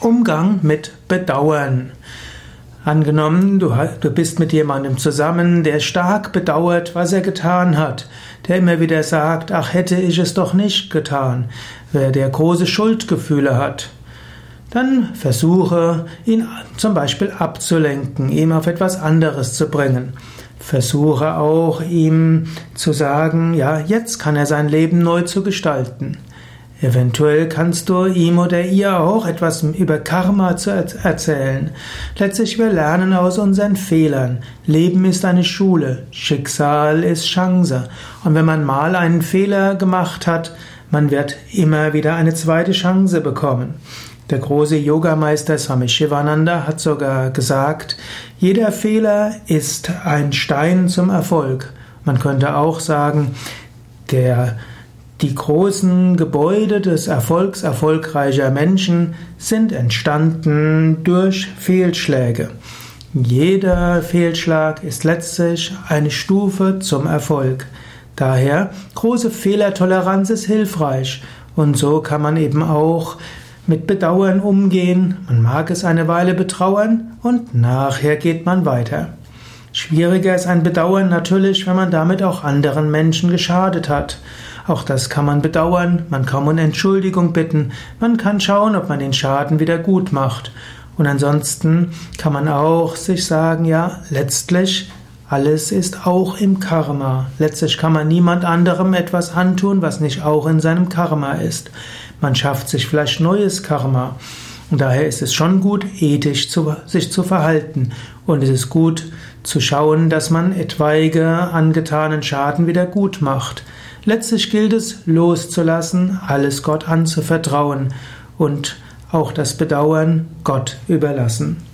Umgang mit Bedauern. Angenommen, du, bist mit jemandem zusammen, der stark bedauert, was er getan hat, der immer wieder sagt, ach hätte ich es doch nicht getan, wer der große Schuldgefühle hat. Dann versuche, ihn zum Beispiel abzulenken, ihm auf etwas anderes zu bringen. Versuche auch, ihm zu sagen, ja, jetzt kann er sein Leben neu zu gestalten. Eventuell kannst du ihm oder ihr auch etwas über Karma zu erzählen. Letztlich wir lernen aus unseren Fehlern. Leben ist eine Schule, Schicksal ist Chance. Und wenn man mal einen Fehler gemacht hat, man wird immer wieder eine zweite Chance bekommen. Der große Yogameister Swami Shivananda hat sogar gesagt, jeder Fehler ist ein Stein zum Erfolg. Man könnte auch sagen, der die großen Gebäude des Erfolgs erfolgreicher Menschen sind entstanden durch Fehlschläge. Jeder Fehlschlag ist letztlich eine Stufe zum Erfolg. Daher große Fehlertoleranz ist hilfreich und so kann man eben auch mit Bedauern umgehen. Man mag es eine Weile betrauern und nachher geht man weiter. Schwieriger ist ein Bedauern natürlich, wenn man damit auch anderen Menschen geschadet hat. Auch das kann man bedauern, man kann um Entschuldigung bitten, man kann schauen, ob man den Schaden wieder gut macht. Und ansonsten kann man auch sich sagen, ja, letztlich alles ist auch im Karma. Letztlich kann man niemand anderem etwas antun, was nicht auch in seinem Karma ist. Man schafft sich vielleicht neues Karma. Und daher ist es schon gut, ethisch zu, sich zu verhalten. Und es ist gut zu schauen, dass man etwaige angetanen Schaden wieder gut macht. Letztlich gilt es, loszulassen, alles Gott anzuvertrauen und auch das Bedauern Gott überlassen.